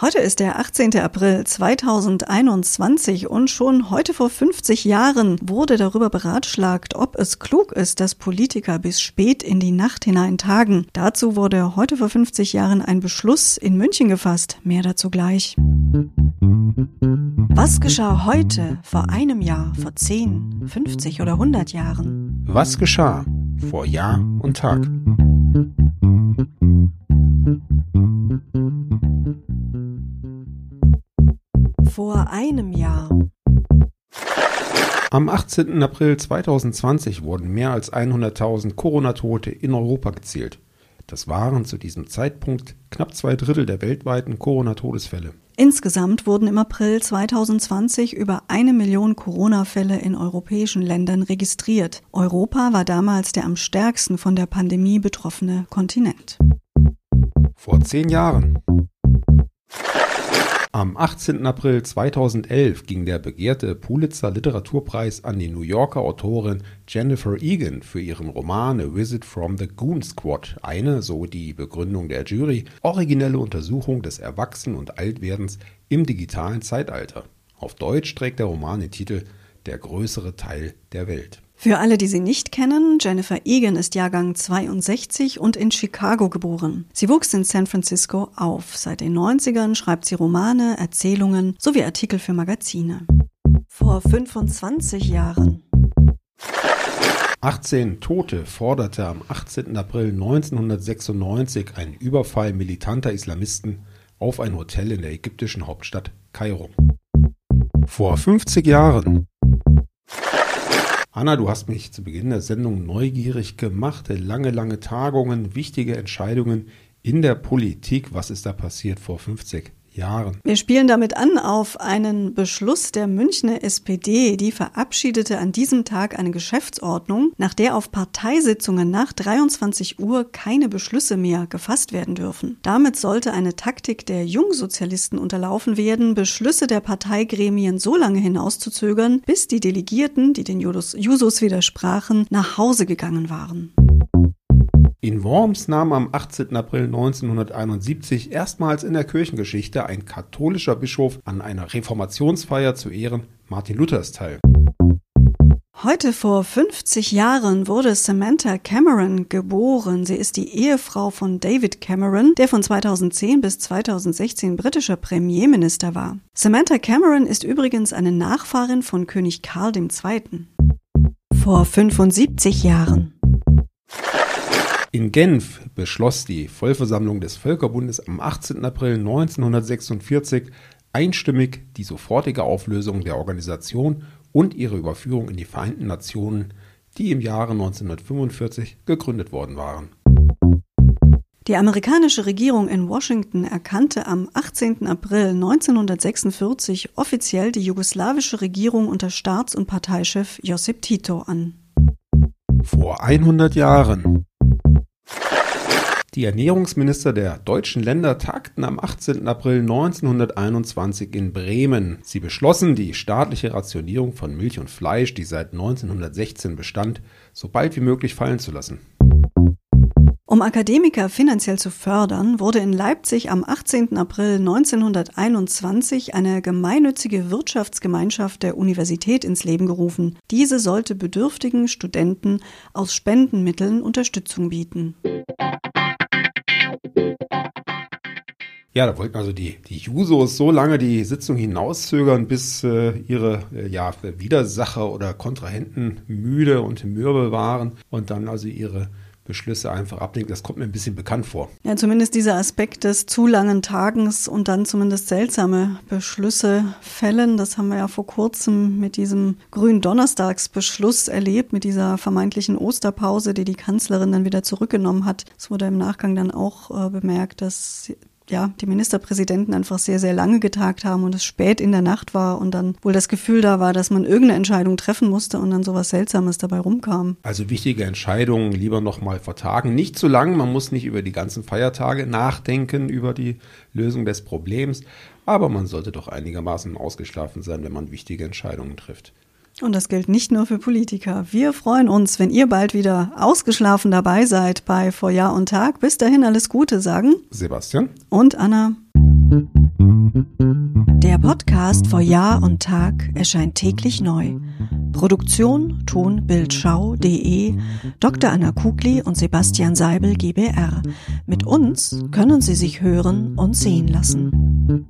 Heute ist der 18. April 2021 und schon heute vor 50 Jahren wurde darüber beratschlagt, ob es klug ist, dass Politiker bis spät in die Nacht hinein tagen. Dazu wurde heute vor 50 Jahren ein Beschluss in München gefasst. Mehr dazu gleich. Was geschah heute, vor einem Jahr, vor 10, 50 oder 100 Jahren? Was geschah vor Jahr und Tag? Einem Jahr. Am 18. April 2020 wurden mehr als 100.000 Corona-Tote in Europa gezählt. Das waren zu diesem Zeitpunkt knapp zwei Drittel der weltweiten Corona-Todesfälle. Insgesamt wurden im April 2020 über eine Million Corona-Fälle in europäischen Ländern registriert. Europa war damals der am stärksten von der Pandemie betroffene Kontinent. Vor zehn Jahren am 18. April 2011 ging der begehrte Pulitzer Literaturpreis an die New Yorker Autorin Jennifer Egan für ihren Roman A Visit from the Goon Squad, eine, so die Begründung der Jury, originelle Untersuchung des Erwachsen- und Altwerdens im digitalen Zeitalter. Auf Deutsch trägt der Roman den Titel Der größere Teil der Welt. Für alle, die sie nicht kennen, Jennifer Egan ist Jahrgang 62 und in Chicago geboren. Sie wuchs in San Francisco auf. Seit den 90ern schreibt sie Romane, Erzählungen sowie Artikel für Magazine. Vor 25 Jahren. 18 Tote forderte am 18. April 1996 ein Überfall militanter Islamisten auf ein Hotel in der ägyptischen Hauptstadt Kairo. Vor 50 Jahren Anna, du hast mich zu Beginn der Sendung neugierig gemacht. Lange, lange Tagungen, wichtige Entscheidungen in der Politik. Was ist da passiert vor 50 Jahren. Wir spielen damit an auf einen Beschluss der Münchner SPD, die verabschiedete an diesem Tag eine Geschäftsordnung, nach der auf Parteisitzungen nach 23 Uhr keine Beschlüsse mehr gefasst werden dürfen. Damit sollte eine Taktik der Jungsozialisten unterlaufen werden, Beschlüsse der Parteigremien so lange hinauszuzögern, bis die Delegierten, die den Jusos widersprachen, nach Hause gegangen waren. In Worms nahm am 18. April 1971 erstmals in der Kirchengeschichte ein katholischer Bischof an einer Reformationsfeier zu Ehren Martin Luthers teil. Heute vor 50 Jahren wurde Samantha Cameron geboren. Sie ist die Ehefrau von David Cameron, der von 2010 bis 2016 britischer Premierminister war. Samantha Cameron ist übrigens eine Nachfahrin von König Karl II. Vor 75 Jahren. In Genf beschloss die Vollversammlung des Völkerbundes am 18. April 1946 einstimmig die sofortige Auflösung der Organisation und ihre Überführung in die Vereinten Nationen, die im Jahre 1945 gegründet worden waren. Die amerikanische Regierung in Washington erkannte am 18. April 1946 offiziell die jugoslawische Regierung unter Staats- und Parteichef Josip Tito an. Vor 100 Jahren die Ernährungsminister der deutschen Länder tagten am 18. April 1921 in Bremen. Sie beschlossen, die staatliche Rationierung von Milch und Fleisch, die seit 1916 bestand, so bald wie möglich fallen zu lassen. Um Akademiker finanziell zu fördern, wurde in Leipzig am 18. April 1921 eine gemeinnützige Wirtschaftsgemeinschaft der Universität ins Leben gerufen. Diese sollte bedürftigen Studenten aus Spendenmitteln Unterstützung bieten. Ja, da wollten also die, die Jusos so lange die Sitzung hinauszögern, bis äh, ihre äh, ja, Widersacher oder Kontrahenten müde und mürbe waren und dann also ihre Beschlüsse einfach ablenken. Das kommt mir ein bisschen bekannt vor. Ja, zumindest dieser Aspekt des zu langen Tagens und dann zumindest seltsame Beschlüsse fällen. Das haben wir ja vor kurzem mit diesem Gründonnerstagsbeschluss erlebt, mit dieser vermeintlichen Osterpause, die die Kanzlerin dann wieder zurückgenommen hat. Es wurde im Nachgang dann auch äh, bemerkt, dass ja, die Ministerpräsidenten einfach sehr, sehr lange getagt haben und es spät in der Nacht war und dann wohl das Gefühl da war, dass man irgendeine Entscheidung treffen musste und dann sowas Seltsames dabei rumkam. Also wichtige Entscheidungen lieber nochmal vertagen. Nicht zu lang, man muss nicht über die ganzen Feiertage nachdenken, über die Lösung des Problems, aber man sollte doch einigermaßen ausgeschlafen sein, wenn man wichtige Entscheidungen trifft. Und das gilt nicht nur für Politiker. Wir freuen uns, wenn ihr bald wieder ausgeschlafen dabei seid bei Vor Jahr und Tag. Bis dahin alles Gute sagen Sebastian und Anna. Der Podcast Vor Jahr und Tag erscheint täglich neu. Produktion tonbildschau.de Dr. Anna Kugli und Sebastian Seibel GBR. Mit uns können Sie sich hören und sehen lassen.